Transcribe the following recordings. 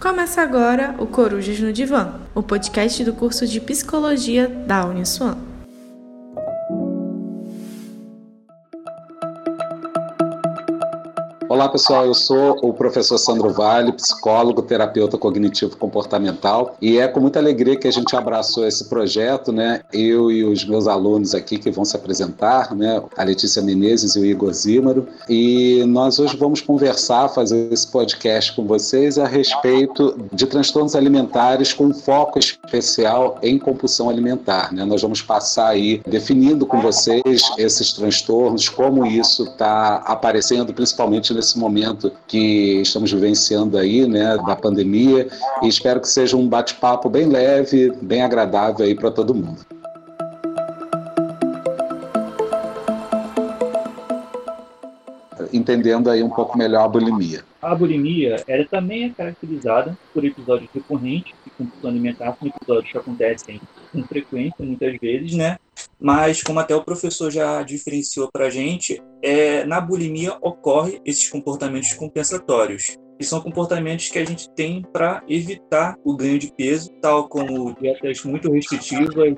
Começa agora o Corujas no Divã, o podcast do curso de Psicologia da Uniswan. Olá, pessoal. Eu sou o professor Sandro Vale, psicólogo, terapeuta cognitivo comportamental, e é com muita alegria que a gente abraçou esse projeto, né? Eu e os meus alunos aqui que vão se apresentar, né? A Letícia Menezes e o Igor Zímaro, e nós hoje vamos conversar, fazer esse podcast com vocês a respeito de transtornos alimentares com foco especial em compulsão alimentar, né? Nós vamos passar aí definindo com vocês esses transtornos, como isso está aparecendo, principalmente nesse momento que estamos vivenciando aí, né, da pandemia, e espero que seja um bate-papo bem leve, bem agradável aí para todo mundo. Entendendo aí um pouco melhor a bulimia. A bulimia ela também é caracterizada por episódios recorrentes de compulsão alimentar, são episódios que acontecem com frequência, muitas vezes, né? Mas, como até o professor já diferenciou para a gente, é, na bulimia ocorre esses comportamentos compensatórios. E são comportamentos que a gente tem para evitar o ganho de peso, tal como dietas muito restritivas,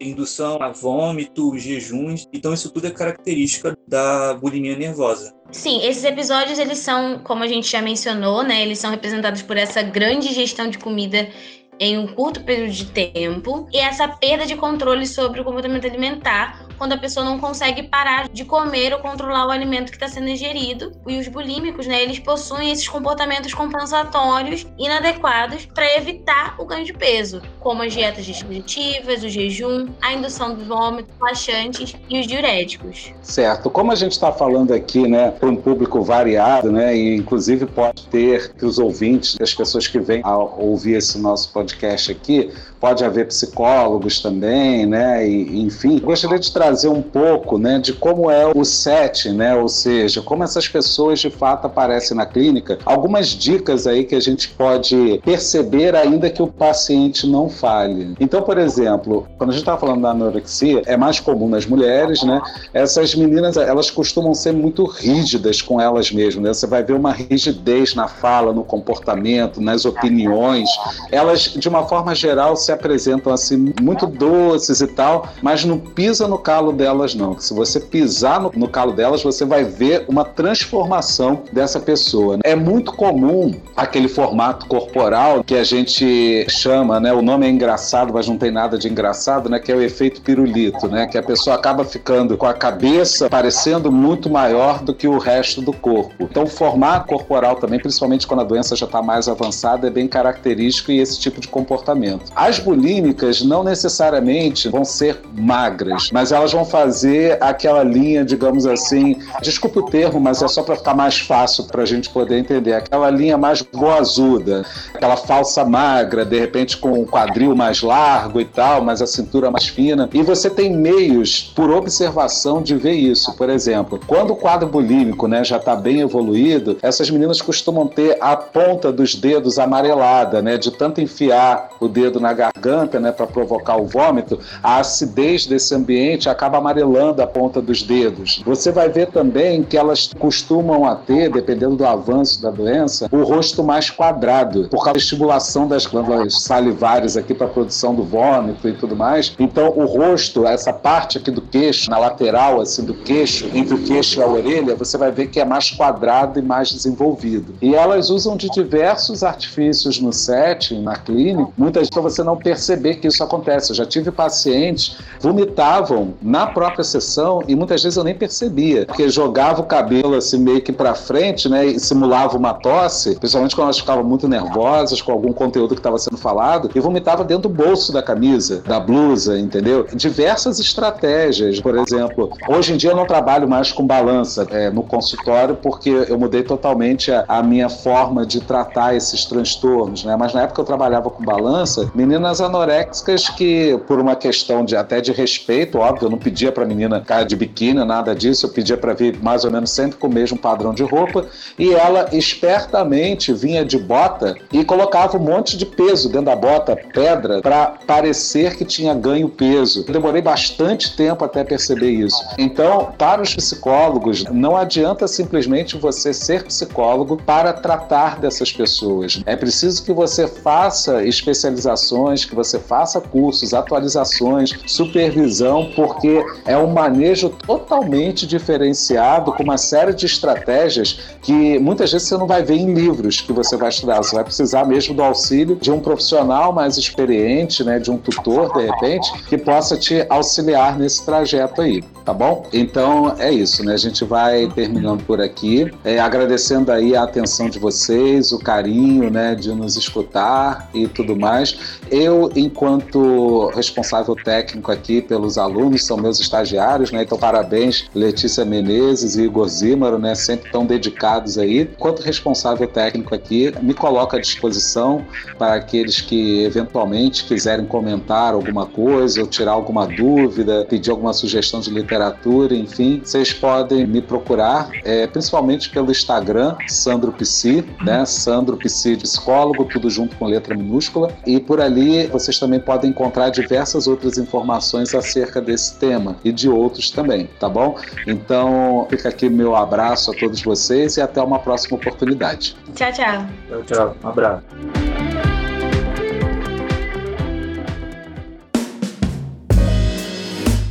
indução a vômito, jejuns. Então isso tudo é característica da bulimia nervosa. Sim, esses episódios eles são, como a gente já mencionou, né, eles são representados por essa grande gestão de comida em um curto período de tempo e essa perda de controle sobre o comportamento alimentar quando a pessoa não consegue parar de comer ou controlar o alimento que está sendo ingerido. E os bulímicos, né, eles possuem esses comportamentos compensatórios inadequados para evitar o ganho de peso, como as dietas restritivas, o jejum, a indução do vômito, laxantes e os diuréticos. Certo. Como a gente está falando aqui, né, para um público variado, né, e inclusive pode ter que os ouvintes, as pessoas que vêm a ouvir esse nosso podcast aqui, pode haver psicólogos também, né? E, enfim, gostaria de trazer um pouco, né, de como é o set, né? Ou seja, como essas pessoas de fato aparecem na clínica. Algumas dicas aí que a gente pode perceber ainda que o paciente não fale. Então, por exemplo, quando a gente está falando da anorexia, é mais comum nas mulheres, né? Essas meninas, elas costumam ser muito rígidas com elas mesmas, né? Você vai ver uma rigidez na fala, no comportamento, nas opiniões. Elas de uma forma geral, se apresentam assim muito doces e tal, mas não pisa no calo delas, não. Se você pisar no, no calo delas, você vai ver uma transformação dessa pessoa. É muito comum aquele formato corporal que a gente chama, né? O nome é engraçado, mas não tem nada de engraçado, né? Que é o efeito pirulito, né? Que a pessoa acaba ficando com a cabeça parecendo muito maior do que o resto do corpo. Então, o formato corporal também, principalmente quando a doença já está mais avançada, é bem característico e esse tipo de comportamento. As bulímicas não necessariamente vão ser magras, mas elas vão fazer aquela linha, digamos assim, desculpe o termo, mas é só para ficar mais fácil para a gente poder entender, aquela linha mais boazuda, aquela falsa magra, de repente com o quadril mais largo e tal, mas a cintura mais fina. E você tem meios, por observação, de ver isso. Por exemplo, quando o quadro bulímico né, já está bem evoluído, essas meninas costumam ter a ponta dos dedos amarelada, né, de tanto enfiar o dedo na garganta, né, para provocar o vômito, a acidez desse ambiente acaba amarelando a ponta dos dedos. Você vai ver também que elas costumam a ter, dependendo do avanço da doença, o rosto mais quadrado, por causa da estimulação das glândulas salivares aqui para a produção do vômito e tudo mais. Então, o rosto, essa parte aqui do queixo, na lateral assim do queixo, entre o queixo e a orelha, você vai ver que é mais quadrado e mais desenvolvido. E elas usam de diversos artifícios no setting, na clínica, muitas vezes você não perceber que isso acontece. Eu já tive pacientes vomitavam na própria sessão e muitas vezes eu nem percebia, porque jogava o cabelo assim meio que para frente, né, e simulava uma tosse, principalmente quando elas ficavam muito nervosas com algum conteúdo que estava sendo falado, e vomitava dentro do bolso da camisa, da blusa, entendeu? Diversas estratégias, por exemplo, hoje em dia eu não trabalho mais com balança é, no consultório porque eu mudei totalmente a, a minha forma de tratar esses transtornos, né? Mas na época eu trabalhava com balança, meninas meninas anoréxicas que, por uma questão de até de respeito, óbvio, eu não pedia para a menina ficar de biquíni, nada disso, eu pedia para vir mais ou menos sempre com o mesmo padrão de roupa, e ela espertamente vinha de bota e colocava um monte de peso dentro da bota, pedra, para parecer que tinha ganho peso. Eu demorei bastante tempo até perceber isso. Então, para os psicólogos, não adianta simplesmente você ser psicólogo para tratar dessas pessoas. É preciso que você faça especializações, que você faça cursos, atualizações, supervisão, porque é um manejo totalmente diferenciado com uma série de estratégias que muitas vezes você não vai ver em livros que você vai estudar. Você vai precisar mesmo do auxílio de um profissional mais experiente, né, de um tutor, de repente, que possa te auxiliar nesse trajeto aí, tá bom? Então é isso, né? A gente vai terminando por aqui, é, agradecendo aí a atenção de vocês, o carinho, né, de nos escutar e tudo mais. Eu, enquanto responsável técnico aqui pelos alunos, são meus estagiários, né? Então parabéns, Letícia Menezes e Igor Zímaro, né? Sempre tão dedicados aí. Enquanto responsável técnico aqui, me coloco à disposição para aqueles que eventualmente quiserem comentar alguma coisa ou tirar alguma dúvida, pedir alguma sugestão de literatura, enfim, vocês podem me procurar, é, principalmente pelo Instagram, Sandro Psi, né? Sandro Psi, psicólogo, tudo junto com letra minúscula. E por ali vocês também podem encontrar diversas outras informações acerca desse tema e de outros também, tá bom? Então, fica aqui meu abraço a todos vocês e até uma próxima oportunidade. Tchau, tchau. Tchau, tchau. Um abraço.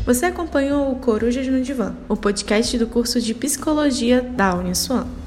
Você acompanhou o Corujas no Divã, o podcast do curso de Psicologia da Uniswan.